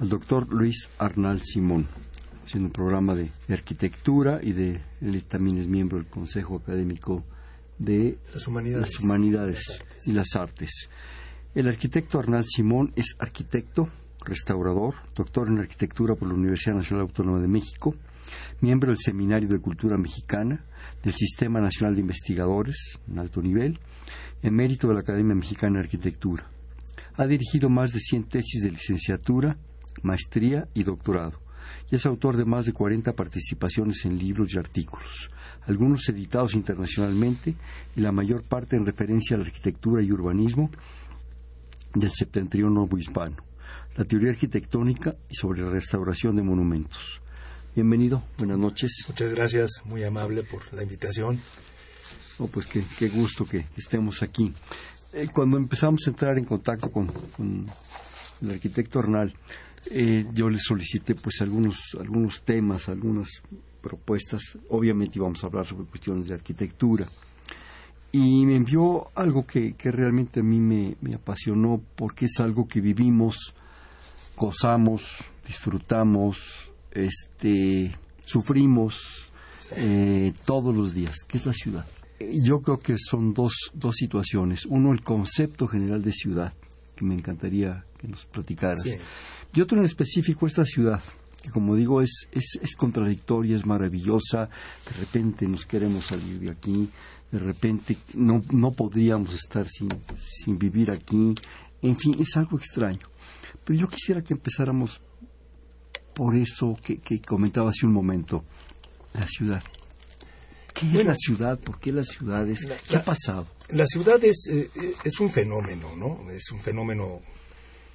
al doctor Luis Arnal Simón, haciendo un programa de, arquitectura y de él también es miembro del Consejo Académico de las Humanidades, las humanidades y las Artes. El arquitecto Arnal Simón es arquitecto, restaurador, doctor en arquitectura por la Universidad Nacional Autónoma de México, miembro del Seminario de Cultura Mexicana, del Sistema Nacional de Investigadores, en alto nivel, emérito de la Academia Mexicana de Arquitectura. Ha dirigido más de 100 tesis de licenciatura, maestría y doctorado, y es autor de más de 40 participaciones en libros y artículos, algunos editados internacionalmente y la mayor parte en referencia a la arquitectura y urbanismo del septentrión hispano, la teoría arquitectónica y sobre la restauración de monumentos. Bienvenido, buenas noches. Muchas gracias, muy amable por la invitación. Oh, pues qué, gusto que, estemos aquí. Eh, cuando empezamos a entrar en contacto con, el arquitecto Arnal, eh, yo le solicité pues algunos, algunos temas, algunas propuestas. Obviamente íbamos a hablar sobre cuestiones de arquitectura. Y me envió algo que, que realmente a mí me, me apasionó porque es algo que vivimos, gozamos, disfrutamos, este, sufrimos eh, todos los días, que es la ciudad. Yo creo que son dos, dos situaciones. Uno, el concepto general de ciudad, que me encantaría que nos platicaras. Y otro en específico, esta ciudad, que como digo es, es, es contradictoria, es maravillosa. De repente nos queremos salir de aquí, de repente no, no podríamos estar sin, sin vivir aquí. En fin, es algo extraño. Pero yo quisiera que empezáramos por eso que, comentaba hace un momento, la ciudad. ¿Qué es la ciudad? ¿Por qué las ciudades? ¿Qué ha pasado? La ciudad es, eh, es un fenómeno, ¿no? Es un fenómeno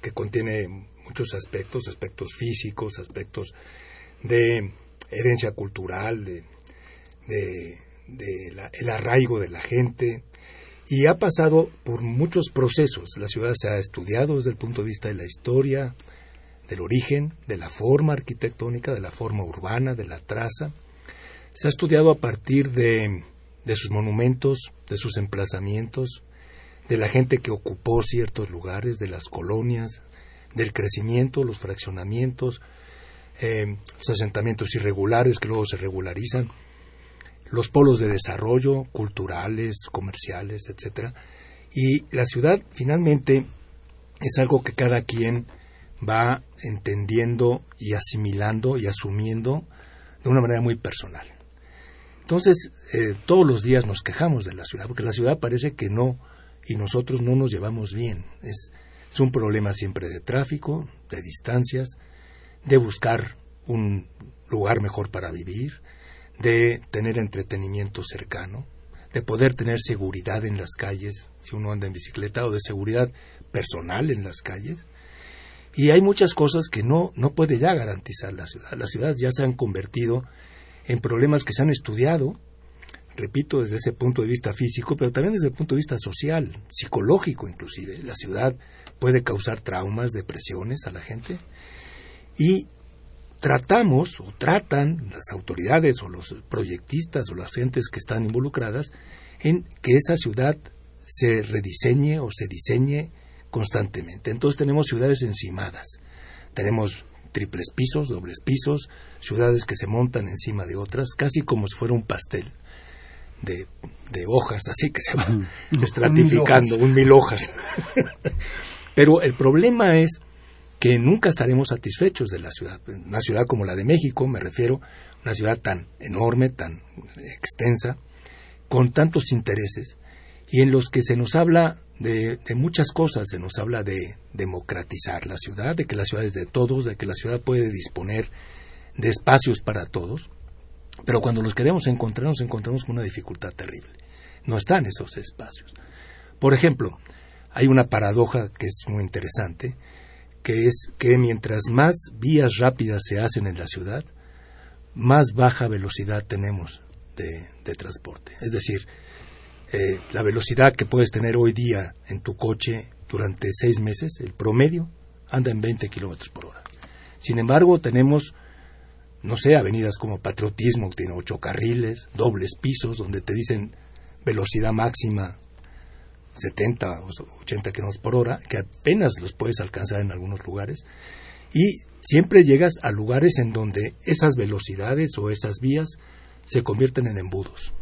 que contiene muchos aspectos, aspectos físicos, aspectos de herencia cultural, de, de, el arraigo de la gente, y ha pasado por muchos procesos. La ciudad se ha estudiado desde el punto de vista de la historia, del origen, de la forma arquitectónica, de la forma urbana, de la traza. Se ha estudiado a partir de, de sus monumentos, de sus emplazamientos, de la gente que ocupó ciertos lugares, de las colonias, del crecimiento, los fraccionamientos, eh, los asentamientos irregulares que luego se regularizan, los polos de desarrollo culturales, comerciales, etc. Y la ciudad finalmente es algo que cada quien va entendiendo y asimilando y asumiendo de una manera muy personal. Entonces, eh, todos los días nos quejamos de la ciudad, porque la ciudad parece que no, y nosotros no nos llevamos bien. Es un problema siempre de tráfico, de distancias, de buscar un lugar mejor para vivir, de tener entretenimiento cercano, de poder tener seguridad en las calles, si uno anda en bicicleta, o de seguridad personal en las calles. Y hay muchas cosas que no, no puede ya garantizar la ciudad. Las ciudades ya se han convertido en problemas que se han estudiado, repito, desde ese punto de vista físico, pero también desde el punto de vista social, psicológico inclusive. La ciudad puede causar traumas, depresiones a la gente. Y tratamos o tratan las autoridades o los proyectistas o las gentes que están involucradas en que esa ciudad se rediseñe o se diseñe constantemente. Entonces tenemos ciudades encimadas, tenemos triples pisos, dobles pisos, ciudades que se montan encima de otras, casi como si fuera un pastel de, de hojas, así que se va estratificando, un mil hojas. Pero el problema es que nunca estaremos satisfechos de la ciudad. Una ciudad como la de México, me refiero, una ciudad tan enorme, tan extensa, con tantos intereses, y en los que se nos habla de, muchas cosas. Se nos habla de democratizar la ciudad, de que la ciudad es de todos, de que la ciudad puede disponer de espacios para todos. Pero cuando los queremos encontrar, nos encontramos con una dificultad terrible. No están esos espacios. Por ejemplo, hay una paradoja que es muy interesante, que es que mientras más vías rápidas se hacen en la ciudad, más baja velocidad tenemos de, transporte. Es decir, eh, la velocidad que puedes tener hoy día en tu coche durante seis meses, el promedio, anda en 20 kilómetros por hora. Sin embargo, tenemos, no sé, avenidas como Patriotismo, que tiene ocho carriles, dobles pisos, donde te dicen velocidad máxima 70 o 80 kilómetros por hora, que apenas los puedes alcanzar en algunos lugares. Y siempre llegas a lugares en donde esas velocidades o esas vías se convierten en embudos.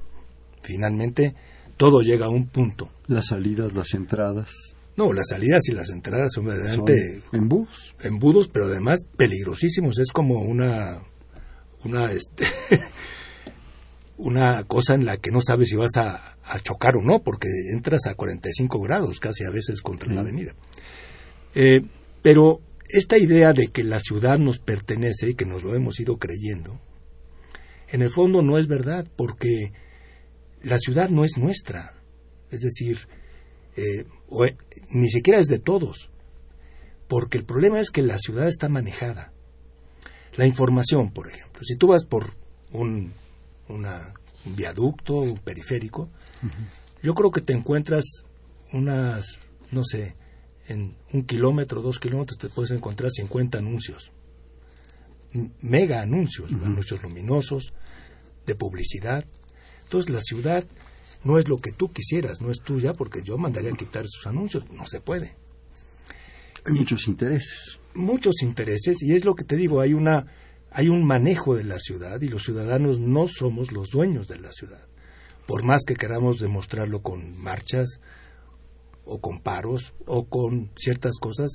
Finalmente, todo llega a un punto. Las salidas, las entradas. No, las salidas y las entradas son verdaderamente embudos. Embudos, pero además peligrosísimos. Es como una una este, una cosa en la que no sabes si vas a, chocar o no, porque entras a 45 grados casi a veces contra la avenida. Eh, pero esta idea de que la ciudad nos pertenece y que nos lo hemos ido creyendo, en el fondo no es verdad, porque la ciudad no es nuestra. Es decir, eh, eh, ni siquiera es de todos, porque el problema es que la ciudad está manejada. La información, por ejemplo, si tú vas por un, un viaducto, un periférico, yo creo que te encuentras unas, no sé, en un kilómetro, dos kilómetros te puedes encontrar 50 anuncios. Mega anuncios, anuncios luminosos, de publicidad. Entonces la ciudad no es lo que tú quisieras, no es tuya, porque yo mandaría a quitar sus anuncios, no se puede. Hay muchos intereses. Muchos intereses, y es lo que te digo, hay una hay un manejo de la ciudad y los ciudadanos no somos los dueños de la ciudad. Por más que queramos demostrarlo con marchas o con paros o con ciertas cosas,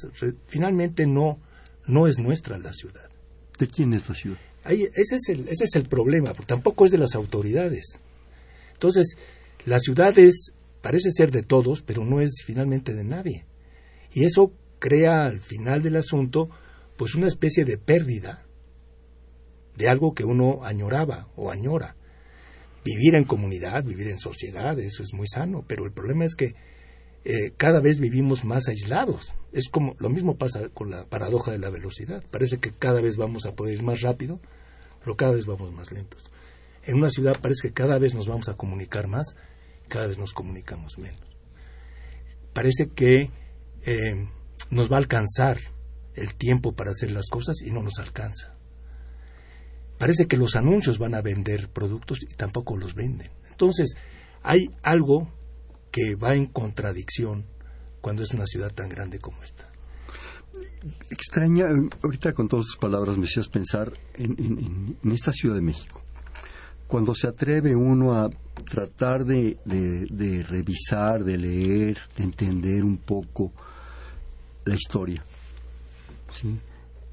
finalmente no no es nuestra la ciudad. ¿De quién es la ciudad? ese, es el, ese es el problema, porque tampoco es de las autoridades. Entonces, la ciudad es, parece ser de todos, pero no es finalmente de nadie. Y eso crea al final del asunto, pues una especie de pérdida de algo que uno añoraba o añora. Vivir en comunidad, vivir en sociedad, eso es muy sano, pero el problema es que eh, cada vez vivimos más aislados. Es como lo mismo pasa con la paradoja de la velocidad. Parece que cada vez vamos a poder ir más rápido, pero cada vez vamos más lentos. En una ciudad parece que cada vez nos vamos a comunicar más, cada vez nos comunicamos menos. Parece que eh, nos va a alcanzar el tiempo para hacer las cosas y no nos alcanza. Parece que los anuncios van a vender productos y tampoco los venden. Entonces, hay algo que va en contradicción cuando es una ciudad tan grande como esta. Extraña, ahorita con todas tus palabras me hacías pensar en, esta Ciudad de México. Cuando se atreve uno a tratar de, revisar, de leer, de entender un poco la historia, ¿sí?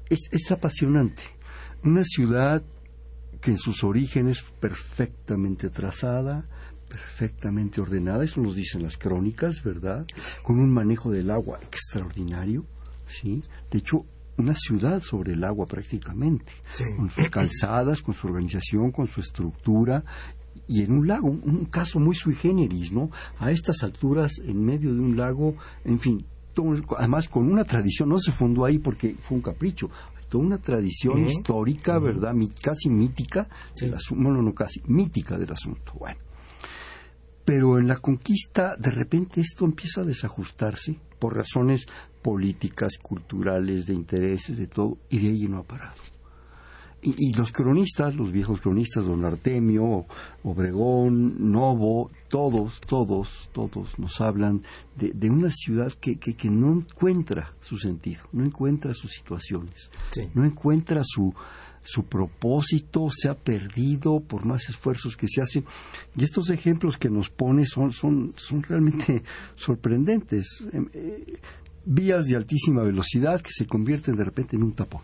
es, es apasionante. Una ciudad que en sus orígenes perfectamente trazada, perfectamente ordenada, eso nos dicen las crónicas, ¿verdad? Con un manejo del agua extraordinario, ¿sí? De hecho, una ciudad sobre el agua prácticamente, con sus calzadas, con su organización, con su estructura, y en un lago, un, caso muy sui generis, ¿no? A estas alturas, en medio de un lago, en fin, además con una tradición, no se fundó ahí porque fue un capricho, toda una tradición histórica, ¿verdad? casi mítica, bueno, no casi, mítica del asunto. Bueno, pero en la conquista, de repente esto empieza a desajustarse por razones políticas, culturales, de intereses, de todo, y de ahí no ha parado. Y, los cronistas, los viejos cronistas, don Artemio, Obregón, Novo, todos, todos, todos nos hablan de, una ciudad que, que, no encuentra su sentido, no encuentra sus situaciones, no encuentra su, su propósito se ha perdido por más esfuerzos que se hacen. Y estos ejemplos que nos pone son, son, son realmente sorprendentes. Em, eh, vías de altísima velocidad que se convierten de repente en un tapón.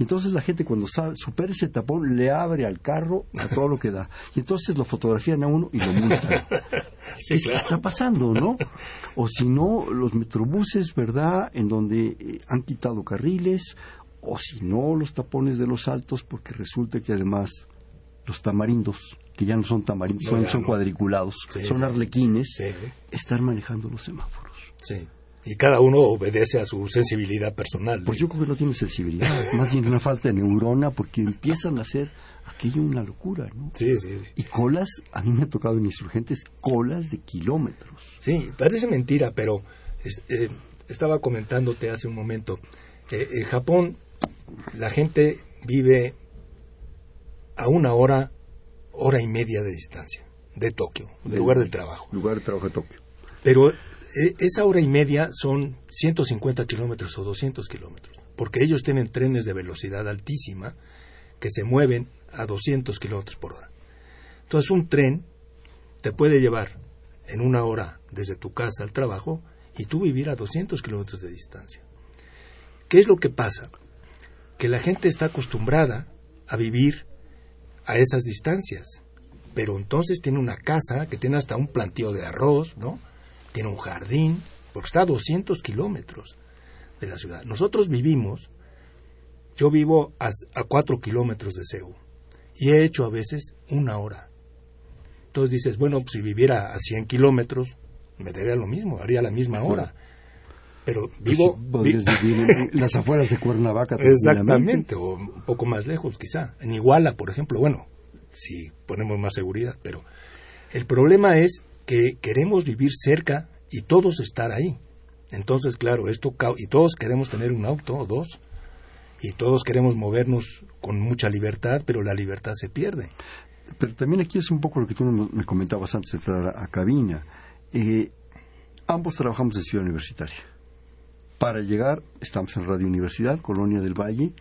Y entonces la gente cuando sabe, supera ese tapón le abre al carro a todo lo que da. Y entonces lo fotografían a uno y lo multan. ¿Qué está pasando, no? O si no, los metrobuses, ¿verdad? En donde eh, han quitado carriles, o si no, los tapones de los altos, porque resulta que además los tamarindos, que ya no son tamarindos, son, cuadriculados, son arlequines, están manejando los semáforos. Y cada uno obedece a su sensibilidad personal. Pues yo creo que no tiene sensibilidad, más bien una falta de neurona, porque empiezan a hacer aquello una locura, ¿no? Sí, sí, sí. Y colas, a mí me ha tocado en insurgentes, colas de kilómetros. Sí, parece mentira, pero es- eh, estaba comentándote hace un momento. eh, en Japón, la gente vive a una hora, hora y media de distancia de Tokio, del lugar del trabajo. Lugar de trabajo de Tokio. Pero esa hora y media son 150 kilómetros o 200 kilómetros, porque ellos tienen trenes de velocidad altísima que se mueven a 200 kilómetros por hora. Entonces un tren te puede llevar en una hora desde tu casa al trabajo y tú vivir a 200 kilómetros de distancia. ¿Qué es lo que pasa? Que la gente está acostumbrada a vivir a esas distancias, pero entonces tiene una casa que tiene hasta un plantío de arroz, ¿no? Tiene un jardín, porque está a 200 kilómetros de la ciudad. Nosotros vivimos, yo vivo a, a 4 kilómetros de Seúl y he hecho a veces una hora. Entonces dices, bueno, pues si viviera a 100 kilómetros, me daría lo mismo, haría la misma hora. Pero vivo... Pues Podrías vi- vivir en las afueras de Cuernavaca. Exactamente, o un poco más lejos quizá. En Iguala, por ejemplo, bueno, si ponemos más seguridad, pero el problema es que queremos vivir cerca y todos estar ahí. Entonces, claro, esto y todos queremos tener un auto o dos y todos queremos movernos con mucha libertad, pero la libertad se pierde. Pero también aquí es un poco lo que tú me me comentabas antes de entrar a, a cabina. Eh, ambos trabajamos en Ciudad Universitaria. Para llegar, estamos en Radio Universidad, Colonia del Valle,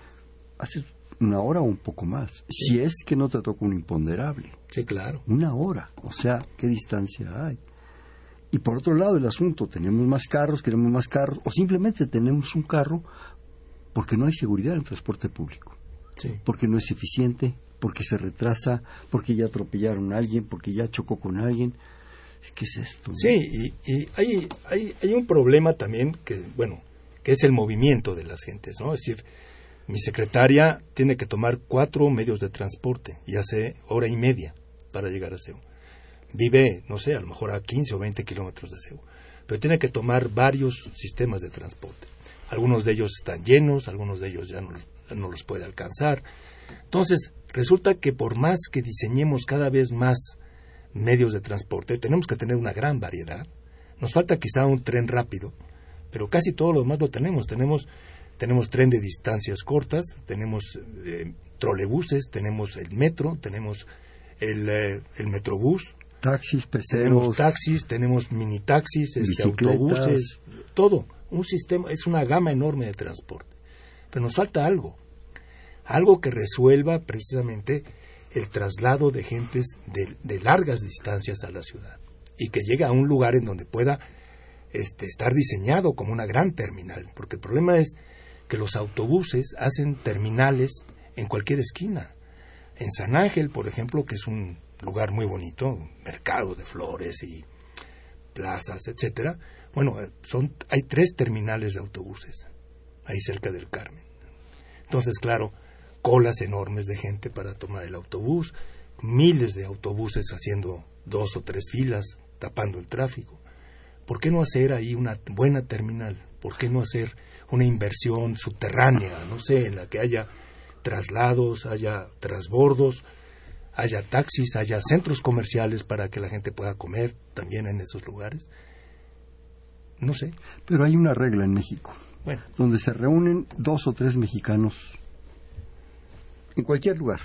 hace una hora o un poco más. Si es que no te toca un imponderable. Sí, claro. Una hora. O sea, ¿qué distancia hay? Y por otro lado, el asunto, tenemos más carros, queremos más carros, o simplemente tenemos un carro porque no hay seguridad en el transporte público Sí. porque no es eficiente, porque se retrasa, porque ya atropellaron a alguien, porque ya chocó con alguien. ¿Qué es esto? Sí, y, y hay, hay, hay un problema también que, bueno, que es el movimiento de las gentes, ¿no? Es decir, mi secretaria tiene que tomar cuatro medios de transporte y hace hora y media para llegar a Seúl. Vive, no sé, a lo mejor a 15 o 20 kilómetros de Seúl, pero tiene que tomar varios sistemas de transporte. Algunos de ellos están llenos, algunos de ellos ya no los, puede alcanzar. Entonces, resulta que por más que diseñemos cada vez más medios de transporte, tenemos que tener una gran variedad. Nos falta quizá un tren rápido, pero casi todo lo demás lo tenemos. Tenemos, tenemos tren de distancias cortas, tenemos eh, trolebuses, tenemos el metro, tenemos el, eh, el metrobús, Taxis, tenemos peceros. taxis, tenemos mini taxis, este, autobuses, todo. Un sistema, es una gama enorme de transporte. Pero nos falta algo, algo que resuelva precisamente el traslado de gentes de, de largas distancias a la ciudad y que llegue a un lugar en donde pueda este, estar diseñado como una gran terminal. Porque el problema es que los autobuses hacen terminales en cualquier esquina. En San Ángel, por ejemplo, que es un lugar muy bonito, mercado de flores y plazas, etcétera. Bueno, eh, son hay tres terminales de autobuses ahí cerca del Carmen. Entonces, claro, colas enormes de gente para tomar el autobús, miles de autobuses haciendo dos o tres filas, tapando el tráfico. ¿Por qué no hacer ahí una buena terminal? ¿Por qué no hacer una inversión subterránea, no sé, en la que haya traslados, haya transbordos, haya taxis, haya centros comerciales para que la gente pueda comer también en esos lugares? No sé. Pero hay una regla en México, Bueno, donde se reúnen dos o tres mexicanos en cualquier lugar.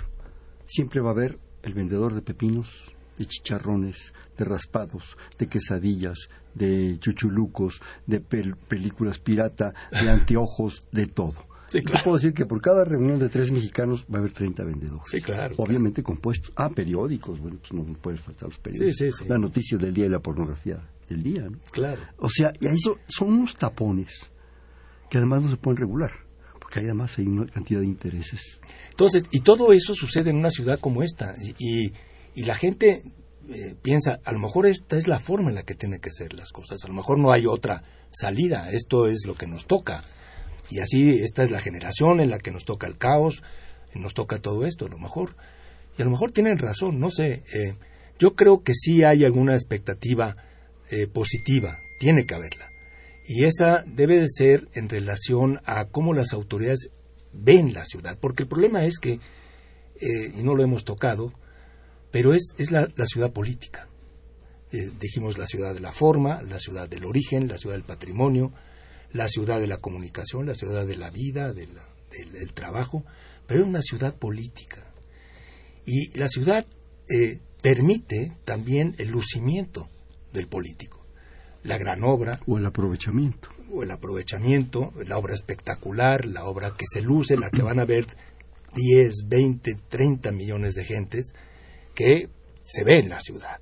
Siempre va a haber el vendedor de pepinos, de chicharrones, de raspados, de quesadillas, de chuchulucos, de pel- películas pirata, de anteojos, de todo. Sí, Yo claro. puedo decir que por cada reunión de tres mexicanos va a haber 30 vendedores. Sí, claro, Obviamente compuestos. Ah, periódicos. Bueno, pues no pueden faltar los periódicos. Sí, sí, sí. La noticia del día y la pornografía del día, ¿no? claro. O sea, y ahí son, son unos tapones que además no se pueden regular, porque ahí además hay una cantidad de intereses. Entonces, y todo eso sucede en una ciudad como esta. Y, y- y la gente eh, piensa, a lo mejor esta es la forma en la que tienen que ser las cosas. A lo mejor no hay otra salida. Esto es lo que nos toca. Y así, esta es la generación en la que nos toca el caos, nos toca todo esto, a lo mejor. Y a lo mejor tienen razón, no sé. eh, yo creo que sí hay alguna expectativa eh, positiva, tiene que haberla. Y esa debe de ser en relación a cómo las autoridades ven la ciudad, porque el problema es que, eh, y no lo hemos tocado, pero es, es la, ciudad política. Eh, dijimos la ciudad de la forma, la ciudad del origen, la ciudad del patrimonio, la ciudad de la comunicación, la ciudad de la vida, del, del trabajo, pero es una ciudad política. Y la ciudad eh, permite también el lucimiento del político. La gran obra. O el aprovechamiento. O el aprovechamiento, la obra espectacular, la obra que se luce, la que van a ver 10, 20, 30 millones de gentes que se ve en la ciudad.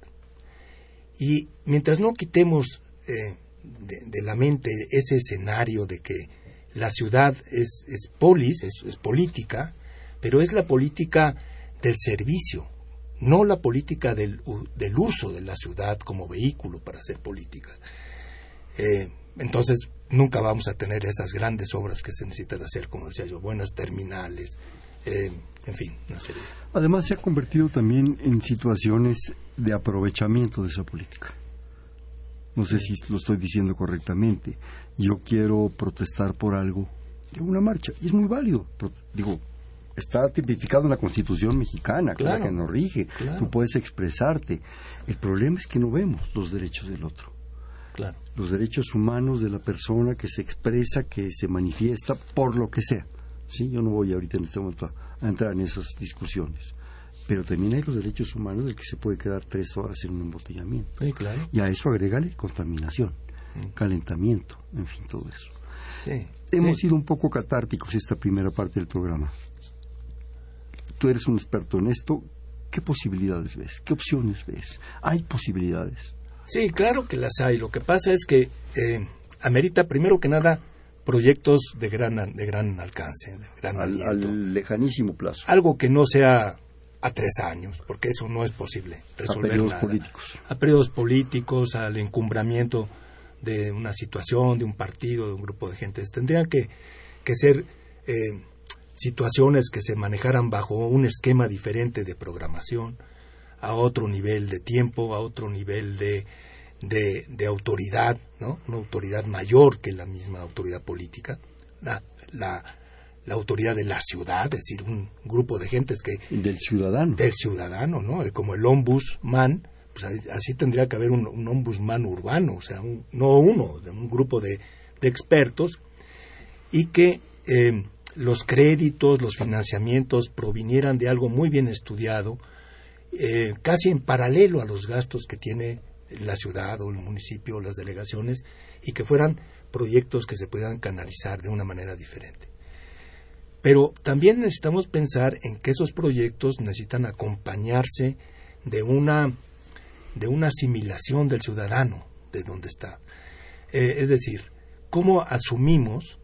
Y mientras no quitemos eh, de, la mente ese escenario de que la ciudad es, es polis, es política, pero es la política del servicio, no la política del, del uso de la ciudad como vehículo para hacer política. Eh, entonces, nunca vamos a tener esas grandes obras que se necesitan hacer, como decía yo, buenas terminales, eh, en fin, una serie. Además, se ha convertido también en situaciones de aprovechamiento de esa política. No sé si lo estoy diciendo correctamente. Yo quiero protestar por algo de una marcha, y es muy válido. Digo, está tipificado en la Constitución mexicana, claro, que nos rige. Tú puedes expresarte. El problema es que no vemos los derechos del otro. Claro. Los derechos humanos de la persona que se expresa, que se manifiesta por lo que sea. ¿Sí? Yo no voy ahorita en este momento a, entrar en esas discusiones. Pero también hay los derechos humanos del que se puede quedar tres horas en un embotellamiento. Sí, claro. Y a eso agregale contaminación, mm. calentamiento, en fin, todo eso. Sí, Hemos sido un poco catárticos esta primera parte del programa tú eres un experto en esto, ¿qué posibilidades ves? ¿Qué opciones ves? ¿Hay posibilidades? Sí, claro que las hay. Lo que pasa es que eh, amerita, primero que nada, proyectos de gran, de gran alcance, de gran al, lejanísimo plazo. Algo que no sea a tres años, porque eso no es posible resolver. A periodos políticos. A periodos políticos, al encumbramiento de una situación, de un partido, de un grupo de gente. Tendrían que, que ser eh, situaciones que se manejaran bajo un esquema diferente de programación, a otro nivel de tiempo, a otro nivel de, de, autoridad, ¿no? una autoridad mayor que la misma autoridad política, la, la, autoridad de la ciudad, es decir, un grupo de gentes que... Del ciudadano. Del ciudadano, ¿no? Como el ombudsman, pues así tendría que haber un, un ombudsman urbano, o sea, no uno, de un grupo de, de expertos, y que eh, los créditos, los financiamientos provinieran de algo muy bien estudiado, eh, casi en paralelo a los gastos que tiene la ciudad o el municipio o las delegaciones y que fueran proyectos que se puedan canalizar de una manera diferente. Pero también necesitamos pensar en que esos proyectos necesitan acompañarse de una, de una asimilación del ciudadano de donde está. Eh, es decir, cómo asumimos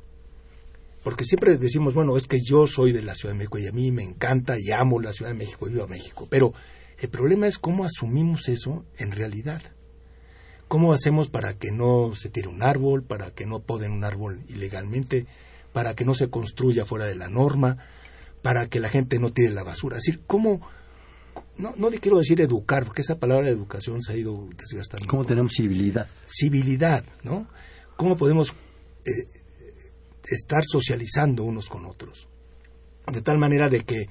porque siempre decimos, bueno, es que yo soy de la Ciudad de México y a mí me encanta y amo la Ciudad de México y vivo a México, pero el problema es cómo asumimos eso en realidad. ¿Cómo hacemos para que no se tire un árbol, para que no poden un árbol ilegalmente, para que no se construya fuera de la norma, para que la gente no tire la basura? Es decir, ¿cómo, no, no quiero decir educar, porque esa palabra de educación se ha ido desgastando. ¿Cómo tenemos civilidad? Civilidad, ¿no? ¿Cómo podemos eh, estar socializando unos con otros. De tal manera de que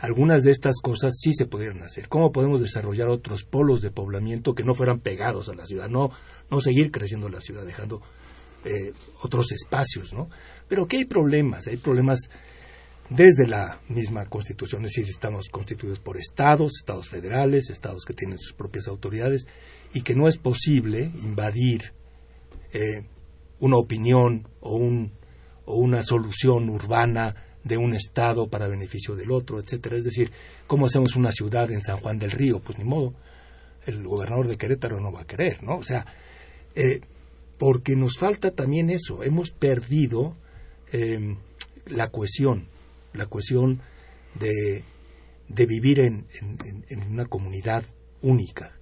algunas de estas cosas sí se pudieran hacer. ¿Cómo podemos desarrollar otros polos de poblamiento que no fueran pegados a la ciudad? No, no seguir creciendo la ciudad, dejando eh, otros espacios, ¿no? Pero que hay problemas, hay problemas desde la misma constitución, es decir, estamos constituidos por estados, estados federales, estados que tienen sus propias autoridades, y que no es posible invadir eh, una opinión o un o una solución urbana de un estado para beneficio del otro, etcétera. Es decir, ¿cómo hacemos una ciudad en San Juan del Río? Pues ni modo, el gobernador de Querétaro no va a querer, ¿no? O sea, eh, porque nos falta también eso, hemos perdido em, la cohesión, la cohesión de, de vivir en, en una comunidad única.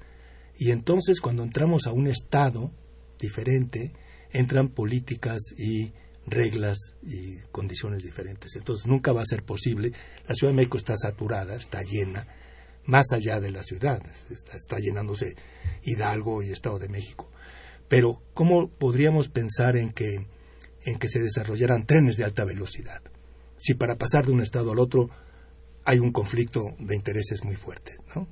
Y entonces cuando entramos a un estado diferente, entran políticas y reglas y condiciones diferentes. Entonces nunca va a ser posible. La Ciudad de México está saturada, está llena, más allá de la ciudad, está, llenándose Hidalgo y Estado de México. Pero, ¿cómo podríamos pensar en que, en que se desarrollaran trenes de alta velocidad? Si para pasar de un estado al otro hay un conflicto de intereses muy fuerte, ¿no?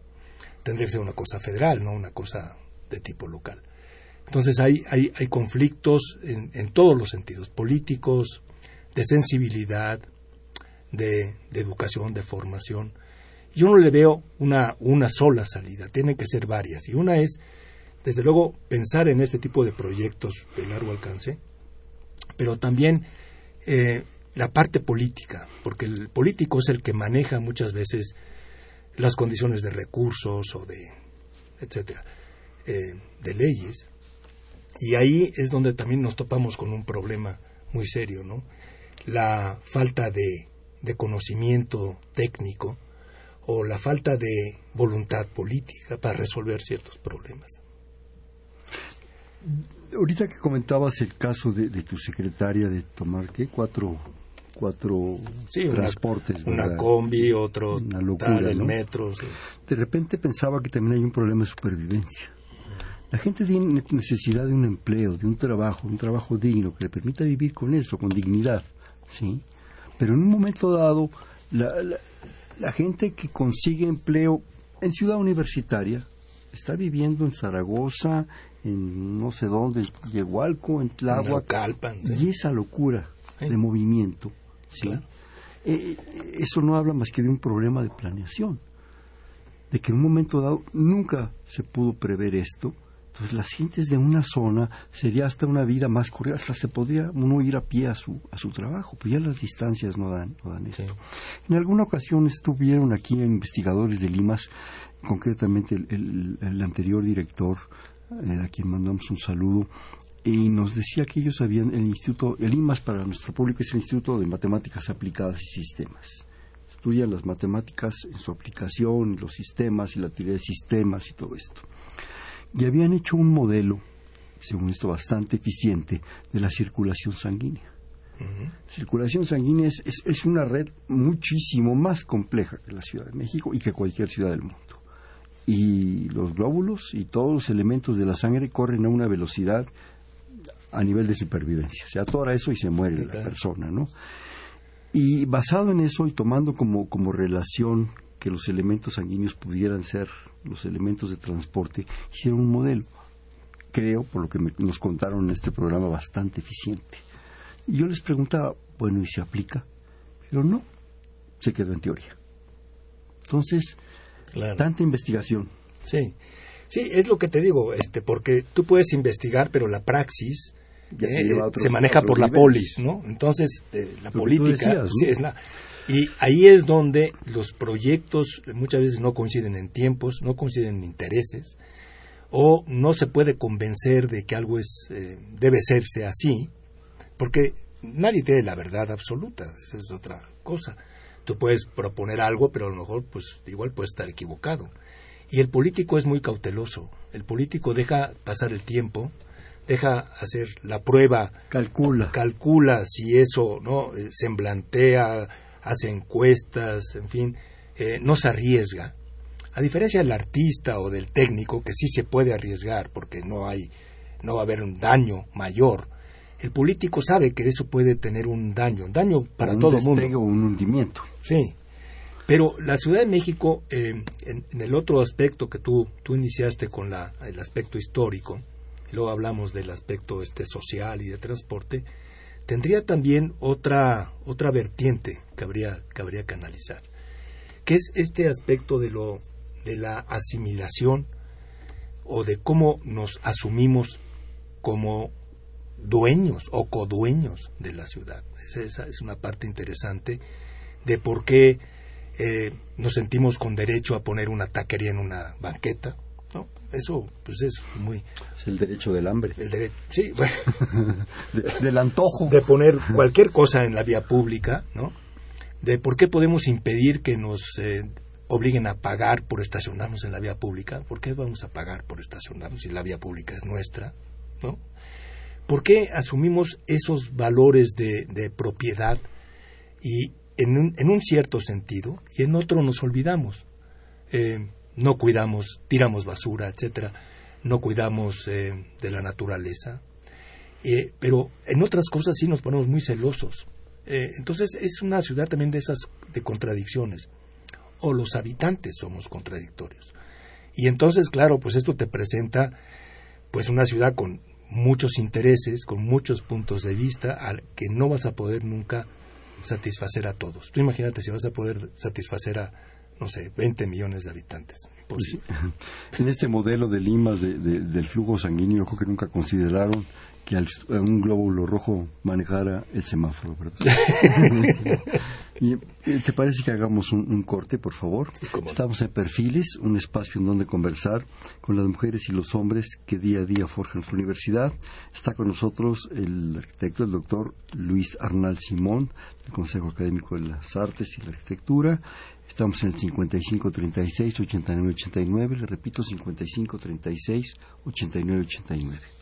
Tendría que ser una cosa federal, no una cosa de tipo local. Entonces hay, hay, hay conflictos en, en, todos los sentidos, políticos, de sensibilidad, de, de, educación, de formación. Yo no le veo una, una sola salida, tienen que ser varias. Y una es, desde luego, pensar en este tipo de proyectos de largo alcance, pero también eh, la parte política, porque el político es el que maneja muchas veces las condiciones de recursos o de, etcétera, eh, de leyes, y ahí es donde también nos topamos con un problema muy serio, ¿no? La falta de, de conocimiento técnico o la falta de voluntad política para resolver ciertos problemas. Ahorita que comentabas el caso de, de tu secretaria de tomar, ¿qué? Cuatro, cuatro sí, transportes. Una, una combi, otro una locura, tal, el ¿no? metro. Sí. De repente pensaba que también hay un problema de supervivencia. La gente tiene necesidad de un empleo, de un trabajo, un trabajo digno que le permita vivir con eso, con dignidad, ¿sí? Pero en un momento dado, la, la, la gente que consigue empleo en ciudad universitaria está viviendo en Zaragoza, en no sé dónde, Yehualco, en Tláhuac, Calpan, y esa locura ¿Eh? de movimiento, ¿sí? Claro. Eh, eso no habla más que de un problema de planeación, de que en un momento dado nunca se pudo prever esto, entonces las gentes de una zona sería hasta una vida más corta, hasta se podría uno ir a pie a su, a su trabajo, pues ya las distancias no dan, no dan esto. Sí. En alguna ocasión estuvieron aquí investigadores de Limas, concretamente el, el, el anterior director, eh, a quien mandamos un saludo, y nos decía que ellos habían, el instituto, el IMAS para nuestro público es el Instituto de Matemáticas Aplicadas y Sistemas. Estudian las matemáticas en su aplicación, los sistemas y la teoría de sistemas y todo esto. Y habían hecho un modelo, según esto bastante eficiente, de la circulación sanguínea. Uh -huh. Circulación sanguínea es, es, es, una red muchísimo más compleja que la Ciudad de México y que cualquier ciudad del mundo. Y los glóbulos y todos los elementos de la sangre corren a una velocidad a nivel de supervivencia. Se atora eso y se muere la persona, ¿no? Y basado en eso y tomando como, como relación que los elementos sanguíneos pudieran ser los elementos de transporte, hicieron un modelo, creo, por lo que me- nos contaron en este programa, bastante eficiente. Y yo les preguntaba, bueno, ¿y se aplica? Pero no, se quedó en teoría. Entonces, Claro. tanta investigación. Sí. Sí, es lo que te digo, este, porque tú puedes investigar, pero la praxis eh, se maneja por la polis, ¿no? Entonces, eh, la Lo política decías, sí, es la... Y ahí es donde los proyectos muchas veces no coinciden en tiempos, no coinciden en intereses, o no se puede convencer de que algo es eh, debe serse así, porque nadie tiene la verdad absoluta, esa es otra cosa. Tú puedes proponer algo, pero a lo mejor pues igual puede estar equivocado. Y el político es muy cauteloso. El político deja pasar el tiempo, deja hacer la prueba, Calcula. calcula si eso no Eh, semblantea, hace encuestas, en fin, eh, no se arriesga. A diferencia del artista o del técnico que sí se puede arriesgar porque no hay no va a haber un daño mayor. El político sabe que eso puede tener un daño, un daño para un todo el mundo. un hundimiento. Sí, pero la Ciudad de México, eh, en, en el otro aspecto que tú, tú iniciaste con la, el aspecto histórico, luego hablamos del aspecto este social y de transporte, tendría también otra, otra vertiente que habría, que habría que analizar, que es este aspecto de, lo, de la asimilación o de cómo nos asumimos como dueños o codueños de la ciudad. Esa, es una parte interesante de por qué eh, nos sentimos con derecho a poner una taquería en una banqueta. Eso pues es muy... Es el derecho del hambre. El derecho, sí, bueno, De- del antojo. de poner cualquier cosa en la vía pública, ¿no? De por qué podemos impedir que nos eh, obliguen a pagar por estacionarnos en la vía pública. ¿Por qué vamos a pagar por estacionarnos si la vía pública es nuestra? ¿No? ¿Por qué asumimos esos valores de, de propiedad y en un, en un cierto sentido y en otro nos olvidamos? Eh, no cuidamos, tiramos basura, etcétera. no cuidamos eh, de la naturaleza, eh, pero en otras cosas sí nos ponemos muy celosos. Eh, entonces es una ciudad también de esas de contradicciones. O los habitantes somos contradictorios. Y entonces, claro, pues esto te presenta pues una ciudad con muchos intereses, con muchos puntos de vista, al que no vas a poder nunca satisfacer a todos. Tú imagínate si vas a poder satisfacer a, no sé, 20 millones de habitantes. Pues, en este modelo de limas del flujo sanguíneo, creo que nunca consideraron que al, un glóbulo rojo manejara el semáforo, ¿verdad? y, eh, ¿Te parece que hagamos un, corte, por favor? Estamos en Perfiles, un espacio en donde conversar con las mujeres y los hombres que día a día forjan su universidad. Está con nosotros el arquitecto, el doctor Luis Arnal Simón, del Consejo Académico de las Artes y la Arquitectura. Estamos en el 5536-8989, le repito, 5536-8989.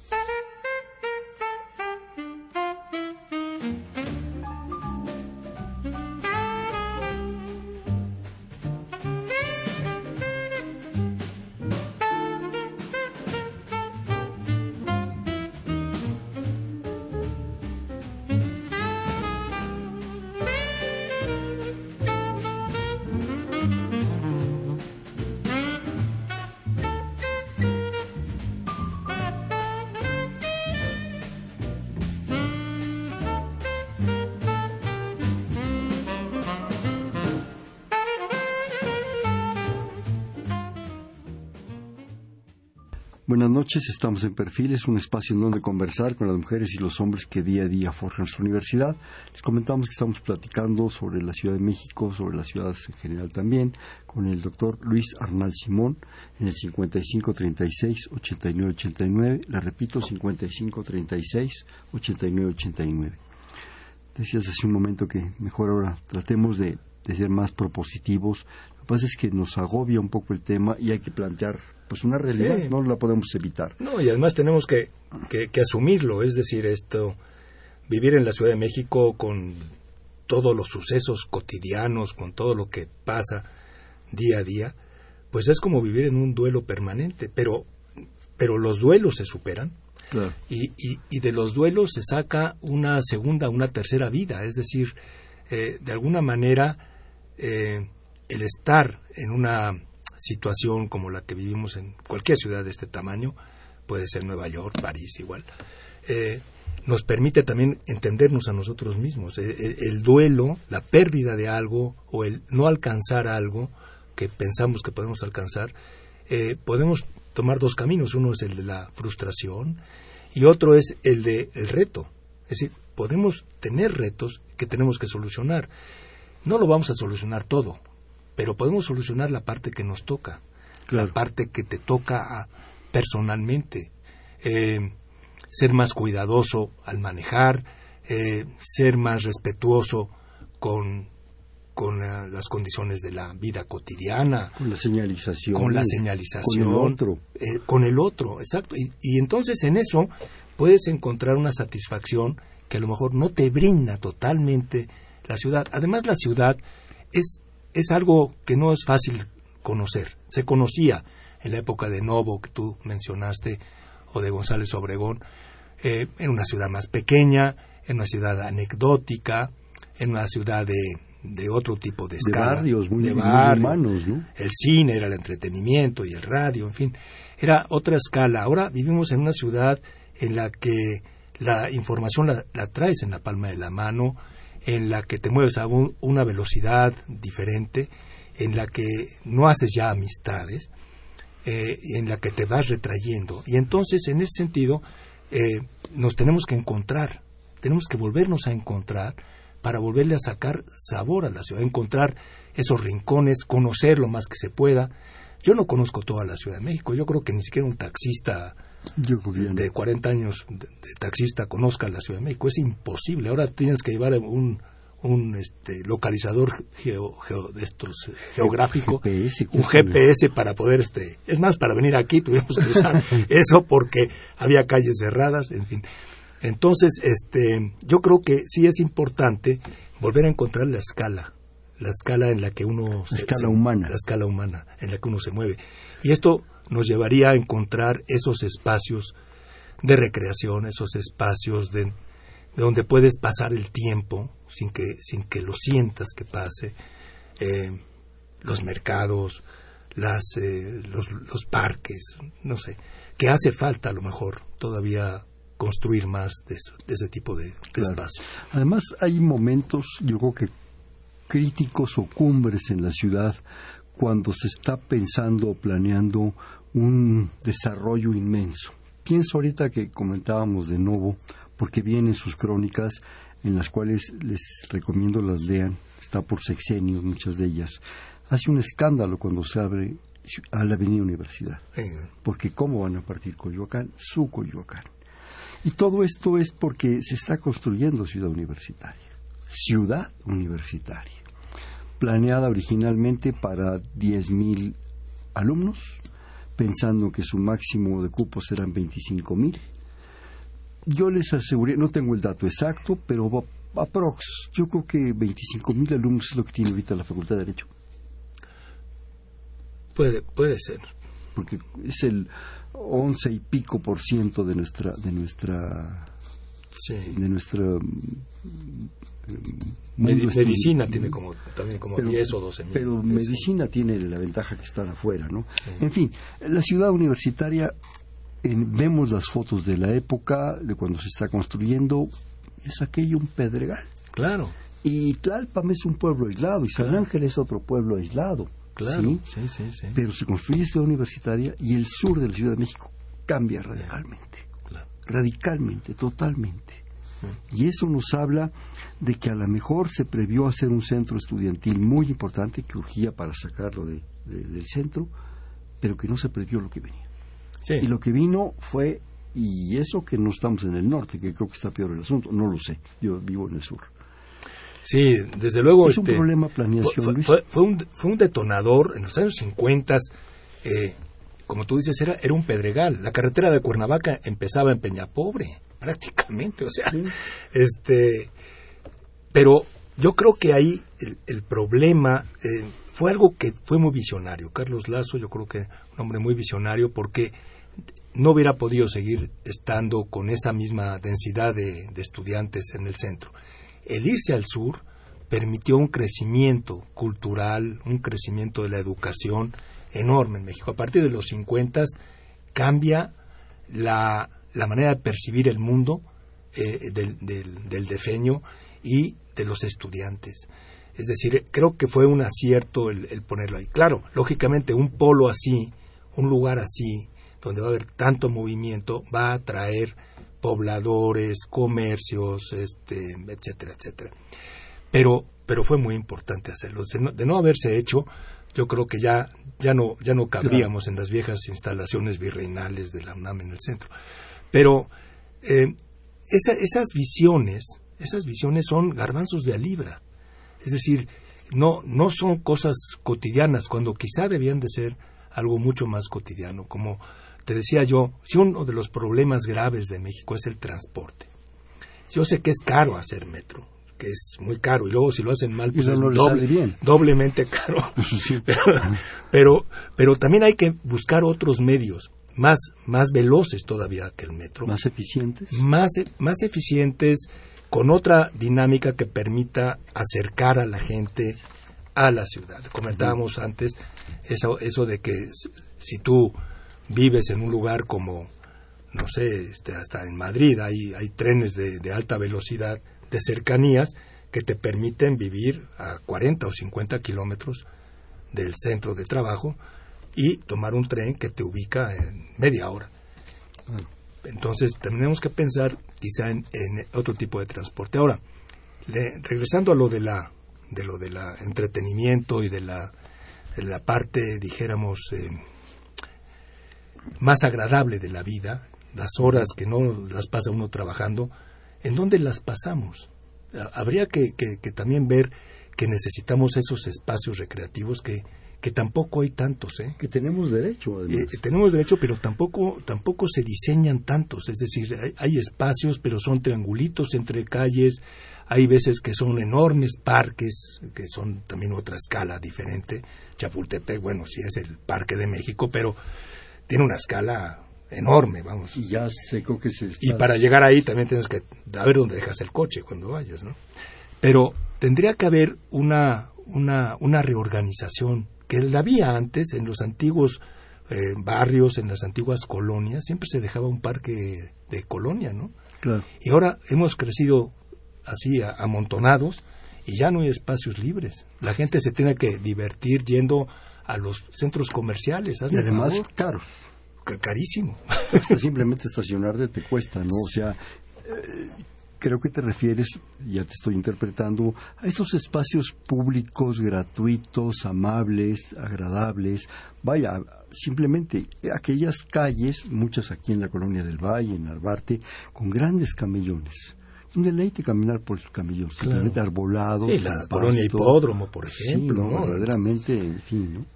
Buenas noches, estamos en Perfiles, un espacio en donde conversar con las mujeres y los hombres que día a día forjan su universidad. Les comentamos que estamos platicando sobre la Ciudad de México, sobre las ciudades en general también, con el doctor Luis Arnal Simón en el 5536-8989. Le repito, 5536-8989. Decías hace un momento que mejor ahora tratemos de, de ser más propositivos. Lo que pasa es que nos agobia un poco el tema y hay que plantear pues una realidad, no la podemos evitar. No, y además tenemos que, que, asumirlo, es decir, esto, vivir en la Ciudad de México con todos los sucesos cotidianos, con todo lo que pasa día a día, pues es como vivir en un duelo permanente, pero, pero los duelos se superan. Y, y, de los duelos se saca una segunda, una tercera vida, es decir, eh, de alguna manera eh, el estar en una situación como la que vivimos en cualquier ciudad de este tamaño, puede ser Nueva York, París igual, eh, nos permite también entendernos a nosotros mismos. Eh, eh, el, duelo, la pérdida de algo o el no alcanzar algo que pensamos que podemos alcanzar, podemos tomar dos caminos. Uno es el de la frustración y otro es el de el reto. Es decir, podemos tener retos que tenemos que solucionar. No lo vamos a solucionar todo, pero podemos solucionar la parte que nos toca, la parte que te toca personalmente. Eh, ser más cuidadoso al manejar, eh, ser más respetuoso con, con eh, las condiciones de la vida cotidiana. Con la señalización. Con la señalización. Con el otro. con el otro, exacto. Y, y entonces en eso puedes encontrar una satisfacción que a lo mejor no te brinda totalmente la ciudad. Además, la ciudad es es algo que no es fácil conocer. Se conocía en la época de Novo, que tú mencionaste, o de González Obregón, eh, en una ciudad más pequeña, en una ciudad anecdótica, en una ciudad de, otro tipo de escala. De barrios muy, humanos, ¿no? El cine era el entretenimiento y el radio, en fin, era otra escala. Ahora vivimos en una ciudad en la que la información la, la traes en la palma de la mano, en la que te mueves a una velocidad diferente, en la que no haces ya amistades, eh, en la que te vas retrayendo. Y entonces, en ese sentido, eh, nos tenemos que encontrar, tenemos que volvernos a encontrar para volverle a sacar sabor a la ciudad, encontrar esos rincones, conocer lo más que se pueda. Yo no conozco toda la Ciudad de México, yo creo que ni siquiera un taxista de 40 años de, taxista conozca la Ciudad de México. Es imposible. Ahora tienes que llevar un, un este, localizador geo, de estos geográfico, un GPS para poder este, es más para venir aquí tuvimos que usar eso porque había calles cerradas, en fin. Entonces, este, yo creo que sí es importante volver a encontrar la escala, la escala en la que uno la escala humana, la escala humana en la que uno se mueve. Y esto nos llevaría a encontrar esos espacios de recreación, esos espacios de, donde puedes pasar el tiempo sin que, sin que lo sientas que pase, eh, los mercados, las, eh, los, los, parques, no sé, que hace falta a lo mejor todavía construir más de, ese tipo de, espacios. Además, hay momentos, yo creo que críticos o cumbres en la ciudad cuando se está pensando o planeando un desarrollo inmenso. Pienso ahorita que comentábamos de nuevo, porque vienen sus crónicas en las cuales les recomiendo las lean, está por sexenios muchas de ellas. Hace un escándalo cuando se abre a la Avenida Universidad, porque ¿cómo van a partir Coyoacán? Su Coyoacán. Y todo esto es porque se está construyendo ciudad universitaria, ciudad universitaria, planeada originalmente para 10.000 alumnos, pensando que su máximo de cupos eran 25 mil. Yo les aseguré, no tengo el dato exacto, pero aprox, yo creo que 25 mil alumnos es lo que tiene ahorita la Facultad de Derecho. Puede, puede ser. Porque es el once y pico por ciento de nuestra, de nuestra, de nuestra medicina tiene como también como pero, 10 o 12 mil. Pero medicina tiene la ventaja que están afuera, ¿no? En fin, la ciudad universitaria, vemos las fotos de la época, de cuando se está construyendo, es aquello un pedregal. Claro. Y Tlalpam es un pueblo aislado, y San Ángel es otro pueblo aislado. Claro, ¿sí? Sí, sí, Pero se construye ciudad universitaria y el sur de la Ciudad de México cambia radicalmente. Radicalmente, totalmente. Y eso nos habla de que a lo mejor se previó hacer un centro estudiantil muy importante que urgía para sacarlo de, del centro, pero que no se previó lo que venía. Y lo que vino fue, y eso que no estamos en el norte, que creo que está peor el asunto, no lo sé, yo vivo en el sur. Sí, desde luego. Es un este, problema planeación. Fue, fue, un, fue un detonador en los años 50. Eh, como tú dices, era, era un pedregal. La carretera de Cuernavaca empezaba en Peñapobre, prácticamente. O sea, este. Pero yo creo que ahí el, problema eh, fue algo que fue muy visionario. Carlos Lazo, yo creo que un hombre muy visionario porque no hubiera podido seguir estando con esa misma densidad de, estudiantes en el centro. El irse al sur permitió un crecimiento cultural, un crecimiento de la educación enorme en México. A partir de los 50 cambia la, manera de percibir el mundo eh, del, del, del defeño y de los estudiantes. Es decir, creo que fue un acierto el, ponerlo ahí. Claro, lógicamente un polo así, un lugar así, donde va a haber tanto movimiento, va a atraer pobladores, comercios, este, etcétera, etcétera. Pero, pero fue muy importante hacerlo. De no, haberse hecho, yo creo que ya, ya no, ya no cabríamos en las viejas instalaciones virreinales de la UNAM en el centro. Pero eh, esas visiones esas visiones son garbanzos de a libra. Es decir, no, no son cosas cotidianas, cuando quizá debían de ser algo mucho más cotidiano. Como te decía yo, si uno de los problemas graves de México es el transporte. Yo sé que es caro hacer metro, que es muy caro, y luego si lo hacen mal, pues es doblemente caro. pero, pero también hay que buscar otros medios más, más veloces todavía que el metro. Más eficientes. Más, más eficientes, con otra dinámica que permita acercar a la gente a la ciudad. Comentábamos antes eso, eso de que si tú vives en un lugar como, no sé, este, hasta en Madrid hay, hay trenes de, de alta velocidad, de cercanías, que te permiten vivir a 40 o 50 kilómetros del centro de trabajo y tomar un tren que te ubica en media hora. Entonces tenemos que pensar quizá en, otro tipo de transporte. Ahora, regresando a lo de la de lo del entretenimiento y de la, de la parte, dijéramos, eh, más agradable de la vida, las horas que no las pasa uno trabajando, ¿en dónde las pasamos? Habría que, que también ver que necesitamos esos espacios recreativos que, que tampoco hay tantos, ¿eh? Que tenemos derecho, eh, tenemos derecho, pero tampoco, tampoco se diseñan tantos. Es decir, hay, espacios, pero son triangulitos entre calles. Hay veces que son enormes parques, que son también otra escala diferente. Chapultepec, bueno, sí es el Parque de México, pero tiene una escala enorme, vamos. Y ya sé que se Y para llegar ahí también tienes que ver dónde dejas el coche cuando vayas, ¿no? Pero tendría que haber una, una, una reorganización que la había antes en los antiguos eh, barrios, en las antiguas colonias, siempre se dejaba un parque de colonia, ¿no? Claro. Y ahora hemos crecido así amontonados y ya no hay espacios libres. La gente se tiene que divertir yendo a los centros comerciales. Y además caros. Carísimo. simplemente estacionarte te cuesta, ¿no? O sea, eh, creo que te refieres, ya te estoy interpretando, a esos espacios públicos, gratuitos, amables, agradables. Vaya, simplemente aquellas calles, muchas aquí en la colonia del Valle, en Albarte, con grandes camellones un deleite caminar por el camellón, simplemente arbolado. Sí, la colonia hipódromo, por ejemplo. Sí, verdaderamente, en fin, ¿no?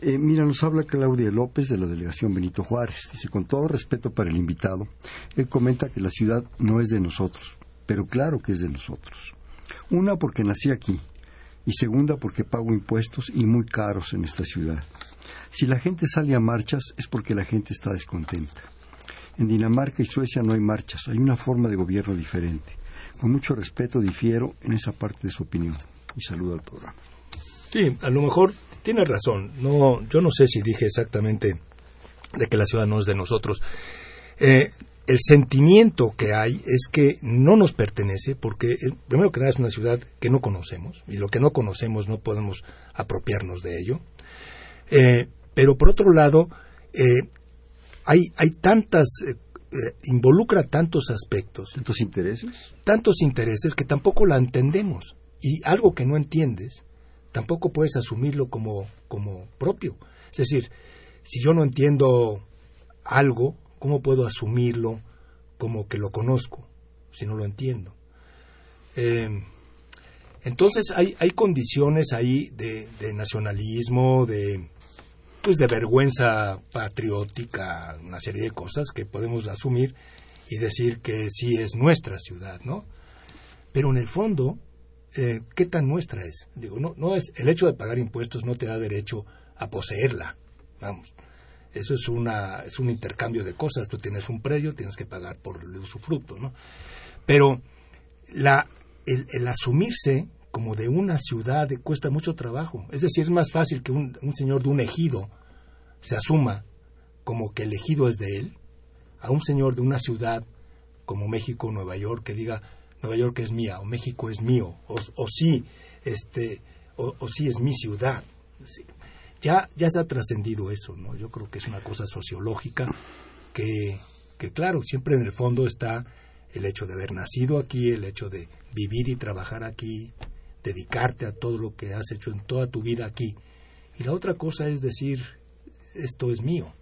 Eh, mira, nos habla Claudia López de la delegación Benito Juárez. Dice, con todo respeto para el invitado, él comenta que la ciudad no es de nosotros, pero claro que es de nosotros. Una, porque nací aquí, y segunda, porque pago impuestos y muy caros en esta ciudad. Si la gente sale a marchas es porque la gente está descontenta. En Dinamarca y Suecia no hay marchas, hay una forma de gobierno diferente. Con mucho respeto difiero en esa parte de su opinión. Y saludo al programa. Sí, a lo mejor tiene razón. No, yo no sé si dije exactamente de que la ciudad no es de nosotros. Eh, el sentimiento que hay es que no nos pertenece porque, eh, primero que nada, es una ciudad que no conocemos y lo que no conocemos no podemos apropiarnos de ello. Eh, pero por otro lado, hay, hay tantas, involucra tantos aspectos. ¿Tantos intereses? Tantos intereses que tampoco la entendemos. Y algo que no entiendes, tampoco puedes asumirlo como, como propio. Es decir, si yo no entiendo algo, ¿cómo puedo asumirlo como que lo conozco si no lo entiendo? Em, entonces hay, hay condiciones ahí de, de, nacionalismo, de pues de vergüenza patriótica, una serie de cosas que podemos asumir y decir que sí es nuestra ciudad, ¿no? Pero en el fondo eh, qué tan nuestra es. Digo, no, no es el hecho de pagar impuestos no te da derecho a poseerla. Vamos, eso es una es un intercambio de cosas. Tú tienes un predio, tienes que pagar por el usufructo, ¿no? Pero la el, el asumirse como de una ciudad cuesta mucho trabajo. Es decir, es más fácil que un, un señor de un ejido se asuma como que el ejido es de él, a un señor de una ciudad como México, Nueva York, que diga, Nueva York es mía o México es mío o, sí este o, sí es mi ciudad. Ya ya se ha trascendido eso no yo creo que es una cosa sociológica que que claro siempre en el fondo está el hecho de haber nacido aquí el hecho de vivir y trabajar aquí dedicarte a todo lo que has hecho en toda tu vida aquí. Y la otra cosa es decir esto es mío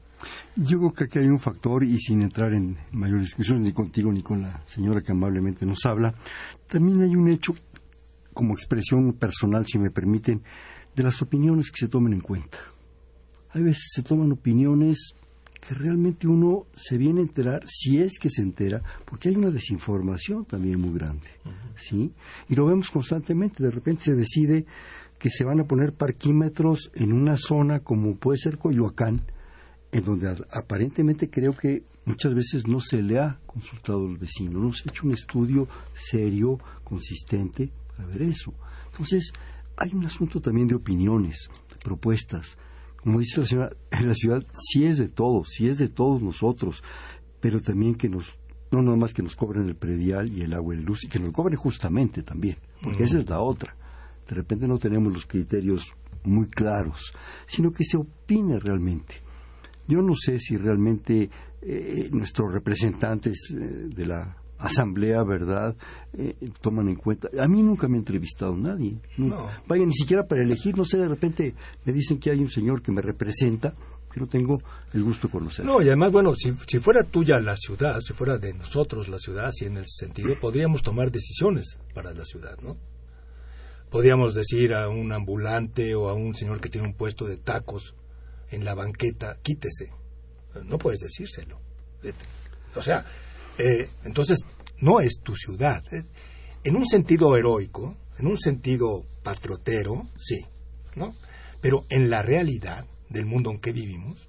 yo creo que aquí hay un factor, y sin entrar en mayor discusión ni contigo ni con la señora que amablemente nos habla, también hay un hecho, como expresión personal, si me permiten, de las opiniones que se tomen en cuenta. Hay veces se toman opiniones que realmente uno se viene a enterar, si es que se entera, porque hay una desinformación también muy grande, ¿sí? Y lo vemos constantemente, de repente se decide que se van a poner parquímetros en una zona como puede ser Coyoacán, en donde aparentemente creo que muchas veces no se le ha consultado al vecino, no se ha hecho un estudio serio, consistente para ver eso. Entonces, hay un asunto también de opiniones, de propuestas. Como dice la señora, la ciudad sí es de todos, sí es de todos nosotros, pero también que nos, no nada más que nos cobren el predial y el agua y la luz, y que nos cobren justamente también, porque esa es la otra. De repente no tenemos los criterios muy claros, sino que se opine realmente. Yo no sé si realmente eh, nuestros representantes eh, de la asamblea, ¿verdad?, eh, toman en cuenta. A mí nunca me ha entrevistado nadie. No. Vaya, ni siquiera para elegir, no sé, de repente me dicen que hay un señor que me representa, que no tengo el gusto de conocer. No, y además, bueno, si, si fuera tuya la ciudad, si fuera de nosotros la ciudad, si en ese sentido podríamos tomar decisiones para la ciudad, ¿no? Podríamos decir a un ambulante o a un señor que tiene un puesto de tacos, en la banqueta, quítese. No puedes decírselo. O sea, eh, entonces no es tu ciudad. En un sentido heroico, en un sentido patriotero, sí, ¿no? Pero en la realidad del mundo en que vivimos,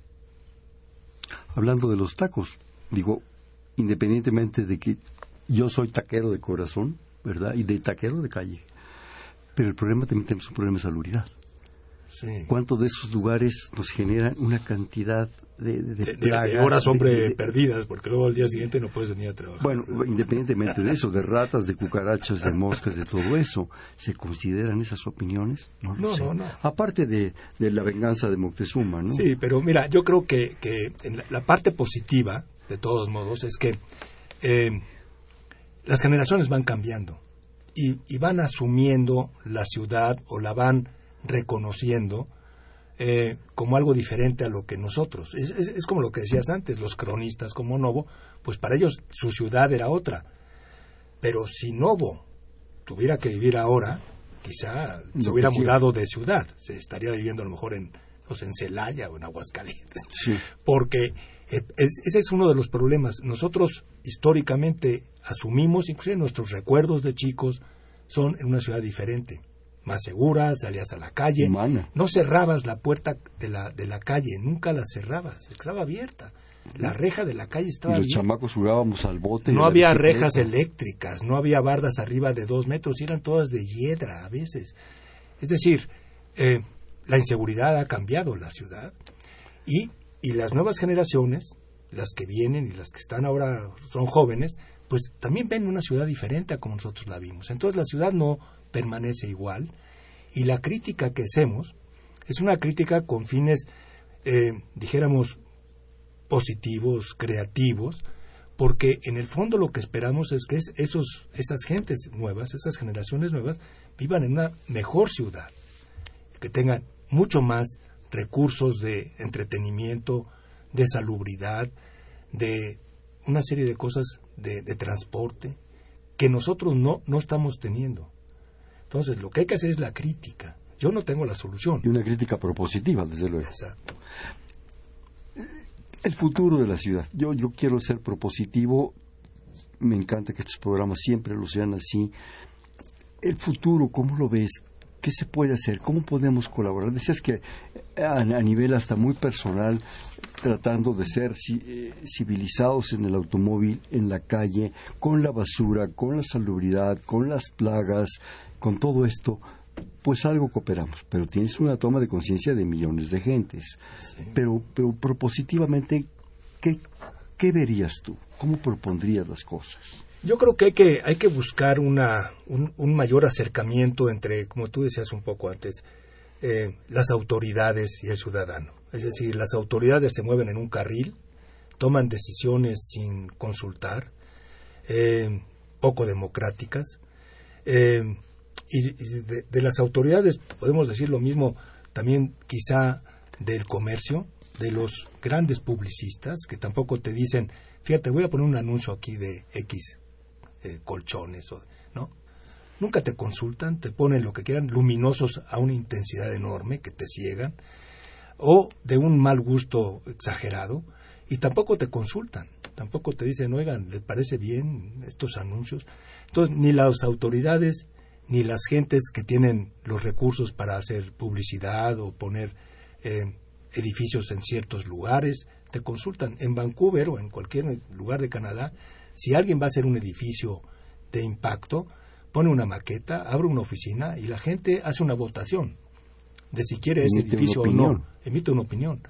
hablando de los tacos, digo, independientemente de que yo soy taquero de corazón, ¿verdad? Y de taquero de calle. Pero el problema también tenemos un problema de salubridad. Sí. ¿Cuántos de esos lugares nos generan una cantidad de, de, De, horas, hombre, perdidas, porque luego al día siguiente no puedes venir a trabajar. Bueno, independientemente de eso, de ratas, de cucarachas, de moscas, de todo eso, ¿se consideran esas opiniones? No No, sé. no, no. Aparte de, de la venganza de Moctezuma, ¿no? Sí, pero mira, yo creo que, que en la, la parte positiva, de todos modos, es que eh, las generaciones van cambiando y, y van asumiendo la ciudad o la van reconociendo eh, como algo diferente a lo que nosotros. Es, es- es como lo que decías antes, los cronistas como Novo, pues para ellos su ciudad era otra. Pero si Novo tuviera que vivir ahora, quizá se hubiera sí. mudado de ciudad, se estaría viviendo a lo mejor en, no sé, en Celaya o en Aguascalientes. Sí. Porque eh, es- ese es uno de los problemas. Nosotros históricamente asumimos, inclusive nuestros recuerdos de chicos son en una ciudad diferente, más segura, salías a la calle, Humana. no cerrabas la puerta de la, de la calle, nunca la cerrabas, estaba abierta. La reja de la calle Y estaba los abierta. chamacos jugábamos al bote. y No había rejas eléctricas, no había bardas arriba de dos metros, y eran todas de hiedra a veces. Es decir, eh, la inseguridad ha cambiado la ciudad y, y las nuevas generaciones, las que vienen y las que están ahora son jóvenes, pues también ven una ciudad diferente a como nosotros la vimos. Entonces la ciudad no permanece igual y la crítica que hacemos es una crítica con fines, eh, dijéramos, positivos, creativos, porque en el fondo lo que esperamos es que es- esos, esas gentes nuevas, esas generaciones nuevas, vivan en una mejor ciudad, que tengan mucho más recursos de entretenimiento, de salubridad, de una serie de cosas de, de transporte que nosotros no, no estamos teniendo. Entonces, lo que hay que hacer es la crítica. Yo no tengo la solución. Y una crítica propositiva, desde luego. Exacto. El futuro de la ciudad. Yo, yo quiero ser propositivo. Me encanta que estos programas siempre lo sean así. El futuro, ¿cómo lo ves? ¿Qué se puede hacer? ¿Cómo podemos colaborar? Decías que a, a nivel hasta muy personal, tratando de ser eh, civilizados en el automóvil, en la calle, con la basura, con la salubridad, con las plagas, con todo esto, pues algo cooperamos. Pero tienes una toma de conciencia de millones de gentes. Pero, pero propositivamente, ¿qué, ¿qué verías tú? ¿Cómo propondrías las cosas? Yo creo que hay que, hay que buscar una, un, un mayor acercamiento entre, como tú decías un poco antes, eh, las autoridades y el ciudadano. Es decir, las autoridades se mueven en un carril, toman decisiones sin consultar, eh, poco democráticas. eh, y de, las autoridades podemos decir lo mismo también quizá del comercio, de los grandes publicistas que tampoco te dicen, fíjate, voy a poner un anuncio aquí de X eh, colchones, o, ¿no? Nunca te consultan, te ponen lo que quieran, luminosos a una intensidad enorme que te ciegan, o de un mal gusto exagerado, y tampoco te consultan, tampoco te dicen, oigan, ¿le parece bien estos anuncios? Entonces, ni las autoridades, ni las gentes que tienen los recursos para hacer publicidad o poner eh, edificios en ciertos lugares, te consultan. En Vancouver o en cualquier lugar de Canadá, si alguien va a hacer un edificio de impacto, pone una maqueta, abre una oficina y la gente hace una votación de si quiere ese Emite edificio o no. Emite una opinión.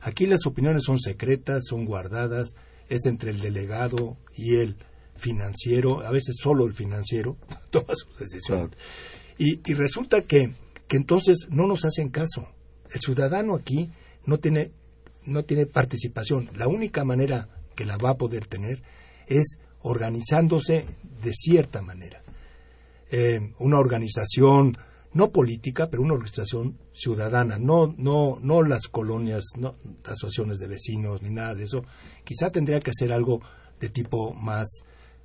Aquí las opiniones son secretas, son guardadas, es entre el delegado y el financiero, a veces solo el financiero toma sus decisiones. Y resulta que, que entonces no nos hacen caso. El ciudadano aquí no tiene, no tiene participación. La única manera que la va a poder tener es organizándose de cierta manera. Eh, una organización no política, pero una organización ciudadana, no, no, no las colonias, no asociaciones de vecinos ni nada de eso. Quizá tendría que hacer algo de tipo más,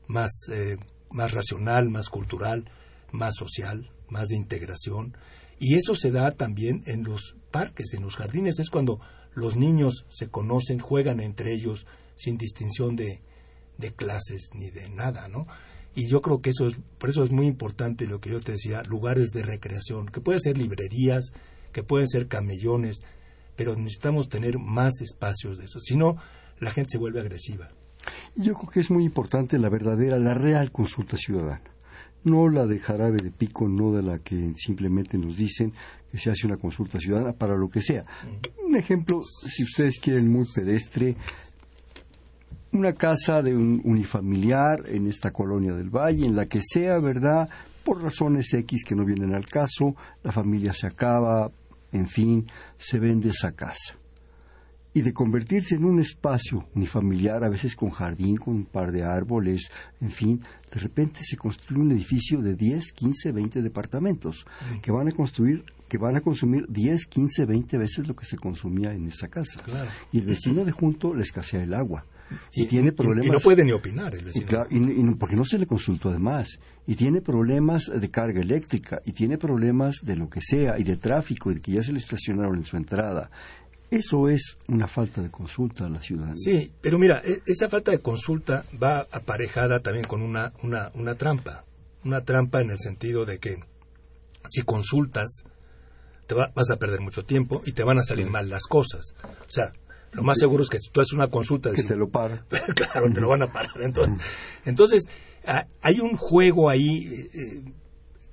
más, eh, más racional, más cultural, más social, más de integración. Y eso se da también en los parques, en los jardines. Es cuando los niños se conocen, juegan entre ellos sin distinción de, de clases ni de nada, ¿no? Y yo creo que eso es, por eso es muy importante lo que yo te decía, lugares de recreación, que pueden ser librerías, que pueden ser camellones, pero necesitamos tener más espacios de eso. Si no, la gente se vuelve agresiva. Yo creo que es muy importante la verdadera, la real consulta ciudadana. No la de jarabe de pico, no de la que simplemente nos dicen que se hace una consulta ciudadana para lo que sea. Un ejemplo, si ustedes quieren, muy pedestre, una casa de un unifamiliar en esta colonia del Valle, en la que sea, ¿verdad? Por razones X que no vienen al caso, la familia se acaba, en fin, se vende esa casa. Y de convertirse en un espacio unifamiliar, a veces con jardín, con un par de árboles, en fin, de repente se construye un edificio de 10, 15, 20 departamentos que van a construir que van a consumir 10, 15, 20 veces lo que se consumía en esa casa. Y el vecino de junto le escasea el agua y, tiene problemas. Y, no puede ni opinar el vecino. Y, porque no se le consultó además. Y tiene problemas de carga eléctrica, y tiene problemas de lo que sea, y de tráfico, y de que ya se le estacionaron en su entrada. Eso es una falta de consulta a la ciudadanía. Sí, pero mira, e, esa falta de consulta va aparejada también con una, una, una trampa. Una trampa en el sentido de que si consultas, te vas a perder mucho tiempo y te van a salir mal las cosas. O sea, lo más seguro es que si tú haces una consulta... Que te lo paran. claro, te lo van a parar. Entonces, entonces hay un juego ahí eh,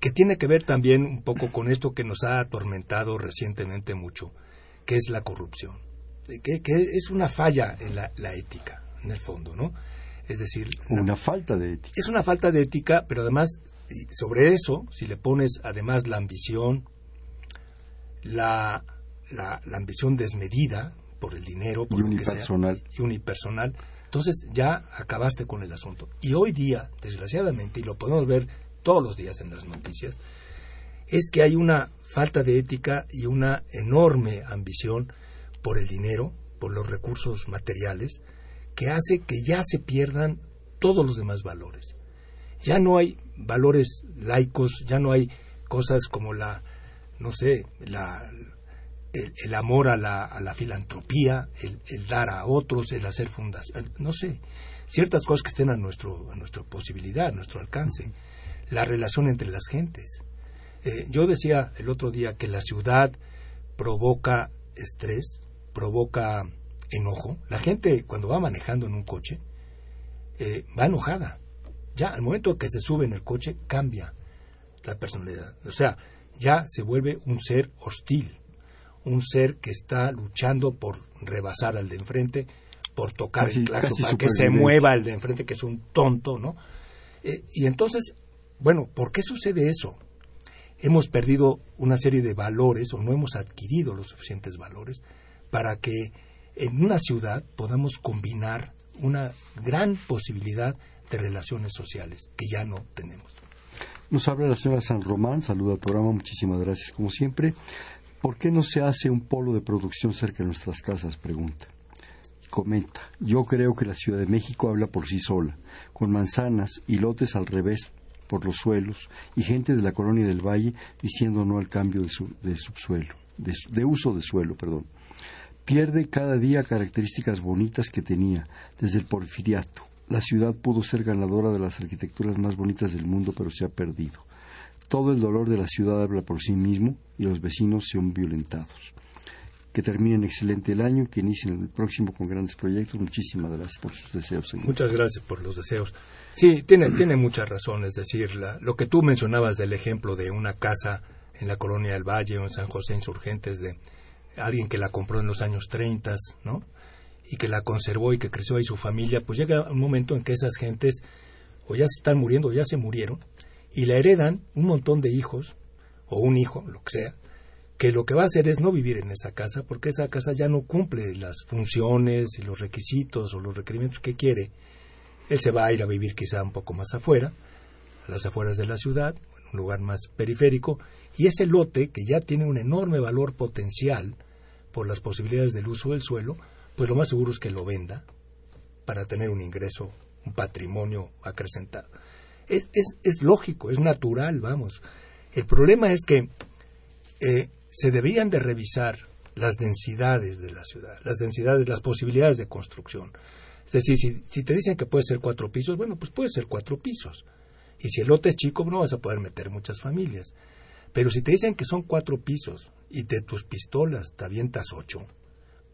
que tiene que ver también un poco con esto que nos ha atormentado recientemente mucho, que es la corrupción. Que, es una falla en la, ética, en el fondo, ¿no? Es decir... Una falta de ética. Es una falta de ética, pero además, sobre eso, si le pones además la ambición, la, la ambición desmedida, por el dinero, por y unipersonal. y unipersonal. Entonces ya acabaste con el asunto. Y hoy día, desgraciadamente, y lo podemos ver todos los días en las noticias, es que hay una falta de ética y una enorme ambición por el dinero, por los recursos materiales, que hace que ya se pierdan todos los demás valores. Ya no hay valores laicos, ya no hay cosas como la, no sé, la, el, amor a la, a la filantropía, el, dar a otros, el hacer fundación, no sé, ciertas cosas que estén a, nuestro, a nuestra posibilidad, a nuestro alcance, la relación entre las gentes. Eh, yo decía el otro día que la ciudad provoca estrés, provoca enojo. La gente cuando va manejando en un coche eh, va enojada. Ya al momento que se sube en el coche cambia la personalidad. O sea, ya se vuelve un ser hostil un ser que está luchando por rebasar al de enfrente, por tocar el claxon, para que se mueva el de enfrente, que es un tonto, ¿no? Eh, y entonces, bueno, ¿por qué sucede eso? Hemos perdido una serie de valores o no hemos adquirido los suficientes valores para que en una ciudad podamos combinar una gran posibilidad de relaciones sociales que ya no tenemos. Nos habla la señora San Román, saluda al programa, muchísimas gracias como siempre. ¿Por qué no se hace un polo de producción cerca de nuestras casas? Pregunta. Comenta, yo creo que la Ciudad de México habla por sí sola, con manzanas y lotes al revés por los suelos y gente de la colonia del Valle diciendo no al cambio de, subsuelo, de, de uso de suelo, perdón. Pierde cada día características bonitas que tenía desde el porfiriato. La ciudad pudo ser ganadora de las arquitecturas más bonitas del mundo, pero se ha perdido. Todo el dolor de la ciudad habla por sí mismo y los vecinos son violentados. Que terminen excelente el año, que inicien el próximo con grandes proyectos. Muchísimas gracias por sus deseos. Señor. Muchas gracias por los deseos. Sí, tiene, tiene mucha razón. Es decir, lo que tú mencionabas del ejemplo de una casa en la colonia del Valle o en San José Insurgentes de alguien que la compró en los años 30, ¿no? Y que la conservó y que creció ahí su familia, pues llega un momento en que esas gentes o ya se están muriendo o ya se murieron y la heredan un montón de hijos, o un hijo, lo que sea, que lo que va a hacer es no vivir en esa casa, porque esa casa ya no cumple las funciones y los requisitos o los requerimientos que quiere. Él se va a ir a vivir quizá un poco más afuera, a las afueras de la ciudad, en un lugar más periférico, y ese lote, que ya tiene un enorme valor potencial por las posibilidades del uso del suelo, pues lo más seguro es que lo venda para tener un ingreso, un patrimonio acrecentado es, es, lógico, es natural, vamos. El problema es que eh, se deberían de revisar las densidades de la ciudad, las densidades, las posibilidades de construcción. Es decir, si, si, te dicen que puede ser cuatro pisos, bueno, pues puede ser cuatro pisos. Y si el lote es chico, no vas a poder meter muchas familias. Pero si te dicen que son cuatro pisos y de tus pistolas te avientas ocho,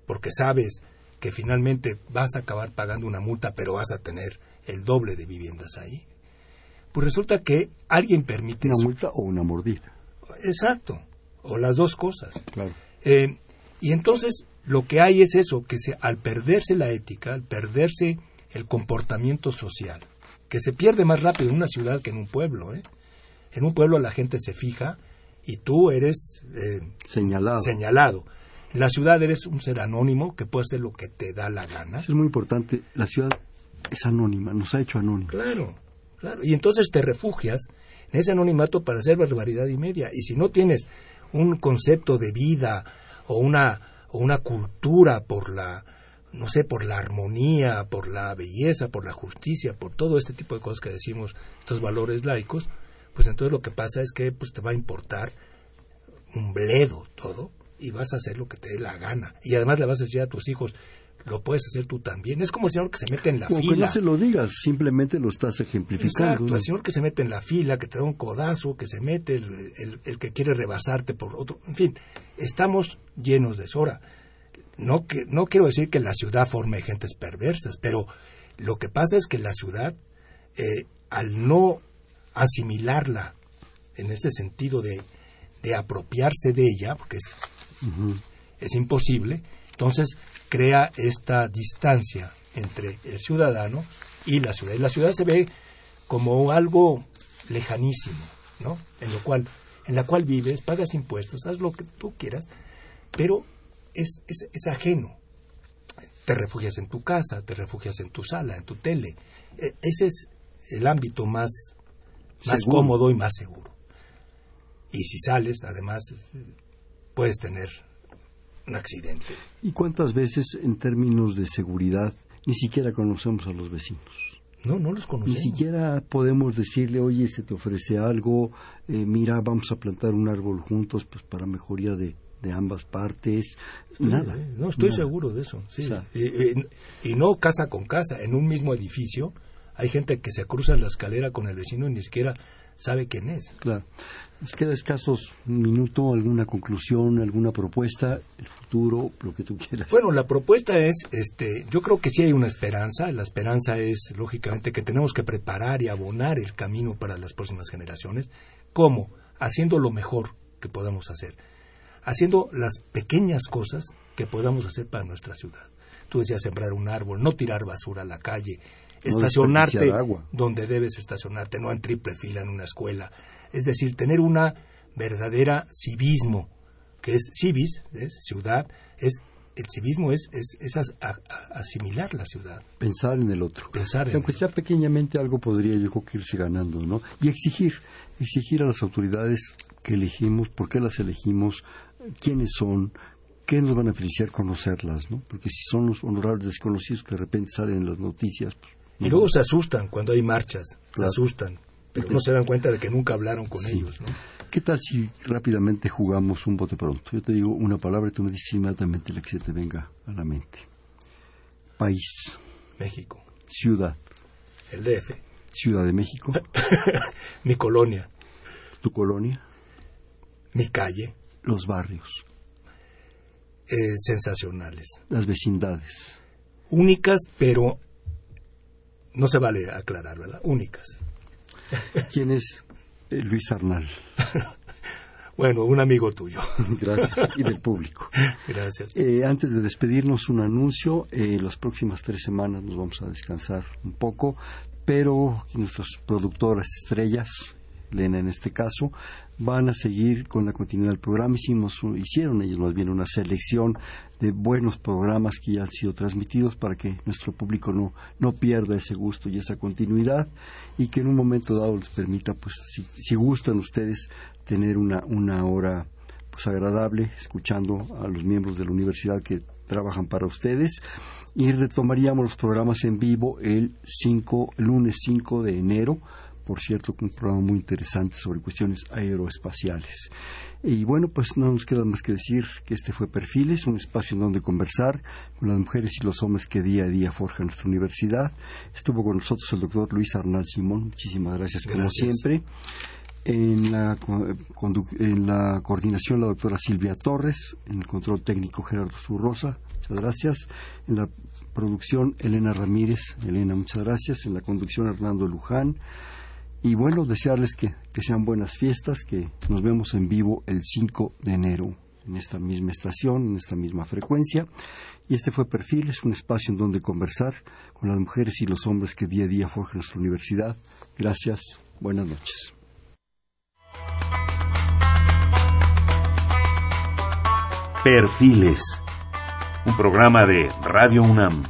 porque sabes que finalmente vas a acabar pagando una multa, pero vas a tener el doble de viviendas ahí. Pues resulta que alguien permite... Una multa o una mordida. Exacto, o las dos cosas. Claro. Eh, y entonces lo que hay es eso, que se, al perderse la ética, al perderse el comportamiento social, que se pierde más rápido en una ciudad que en un pueblo. ¿eh? En un pueblo la gente se fija y tú eres eh, señalado. señalado. En la ciudad eres un ser anónimo que puede hacer lo que te da la gana. Eso es muy importante. La ciudad es anónima, nos ha hecho anónimos. Claro, claro. Y entonces te refugias en ese anonimato para hacer barbaridad y media. Y si no tienes un concepto de vida o una, o una cultura por la, no sé, por la armonía, por la belleza, por la justicia, por todo este tipo de cosas que decimos, estos valores laicos, pues entonces lo que pasa es que pues te va a importar un bledo todo y vas a hacer lo que te dé la gana. Y además le vas a decir a tus hijos, lo puedes hacer tú también. Es como el señor que se mete en la Como fila. no se lo digas, simplemente lo estás ejemplificando. Exacto, el señor que se mete en la fila, que te da un codazo, que se mete, el, el- el que quiere rebasarte por otro. En fin, estamos llenos de eso. Ahora, no, que, no quiero decir que la ciudad forme gentes perversas, pero lo que pasa es que la ciudad, eh, al no asimilarla en ese sentido de, de apropiarse de ella, porque es, es imposible, entonces crea esta distancia entre el ciudadano y la ciudad. Y la ciudad se ve como algo lejanísimo, ¿no? En lo cual, en la cual vives, pagas impuestos, haz lo que tú quieras, pero es, es, es ajeno. Te refugias en tu casa, te refugias en tu sala, en tu tele. E- ese es el ámbito más, más Seguro. cómodo y más seguro. Y si sales, además, puedes tener un accidente. ¿Y cuántas veces en términos de seguridad ni siquiera conocemos a los vecinos? No, no los Ni conocemos. siquiera podemos decirle, oye, se te ofrece algo, eh, mira, vamos a plantar un árbol juntos pues para mejoría de, de ambas partes. Nada. Eh, No, estoy nada. seguro de eso. sí. O sea- y, y- y no casa con casa, en un mismo edificio hay gente que se cruza la escalera con el vecino y ni siquiera sabe quién es. Claro. Nos queda escasos un minuto, alguna conclusión, alguna propuesta, el futuro, lo que tú quieras. Bueno, la propuesta es, este, yo creo que sí hay una esperanza. La esperanza es, lógicamente, que tenemos que preparar y abonar el camino para las próximas generaciones. ¿Cómo? Haciendo lo mejor que podamos hacer. Haciendo las pequeñas cosas que podamos hacer para nuestra ciudad. Tú decías sembrar un árbol, no tirar basura a la calle, No estacionarte agua. donde debes estacionarte, no en triple fila en una escuela. Es decir, tener una verdadera civismo, que es civis, es ciudad, es el civismo es, es, es as- a- a- asimilar la ciudad, Pensar en el otro. pensar en aunque sea pequeñamente algo podría yo creo que irse ganando, ¿no? Y exigir, exigir a las autoridades que elegimos, por qué las elegimos, quiénes son, qué nos van a beneficiar conocerlas, ¿no? Porque si son los honorables desconocidos que de repente salen en las noticias, pues, Y luego se asustan cuando hay marchas, se asustan, pero no se dan cuenta de que nunca hablaron con Sí. ellos, ¿no? ¿qué tal si rápidamente jugamos un bote pronto? Yo te digo una palabra y tú me dices inmediatamente la que se te venga a la mente. País, México, ciudad, el DF, Ciudad de México, mi colonia, tu colonia, mi calle, los barrios, eh, sensacionales, las vecindades. únicas, pero no se vale aclarar, ¿verdad? Únicas. ¿Quién es eh, Luis Arnal? Bueno, un amigo tuyo. Gracias. Y del público. Gracias. Eh, antes de despedirnos, un anuncio. Eh, las próximas tres semanas nos vamos a descansar un poco, pero nuestras productoras estrellas, Lena en este caso, van a seguir con la continuidad del programa. Hicimos, hicieron ellos más bien una selección de buenos programas que ya han sido transmitidos para que nuestro público no, no pierda ese gusto y esa continuidad y que en un momento dado les permita, pues, si, gustan ustedes, tener una, una hora pues agradable escuchando a los miembros de la universidad que trabajan para ustedes y retomaríamos los programas en vivo el 5 el lunes 5 de enero por cierto un programa muy interesante sobre cuestiones aeroespaciales. Y bueno pues no nos queda más que decir que este fue Perfiles un espacio en donde conversar con las mujeres y los hombres que día a día forjan nuestra universidad. Estuvo con nosotros el doctor Luis Arnal Simón. Muchísimas gracias como siempre. En la, en la coordinación la doctora Silvia Torres, en el control técnico Gerardo Zurrosa, muchas gracias. En la producción Elena Ramírez, Elena, muchas gracias. En la conducción Hernando Luján. Y bueno, desearles que, que sean buenas fiestas, que nos vemos en vivo el 5 de enero en esta misma estación, en esta misma frecuencia. Y este fue Perfil, es un espacio en donde conversar con las mujeres y los hombres que día a día forjan nuestra universidad. Gracias, buenas noches. Perfiles, un programa de Radio UNAM.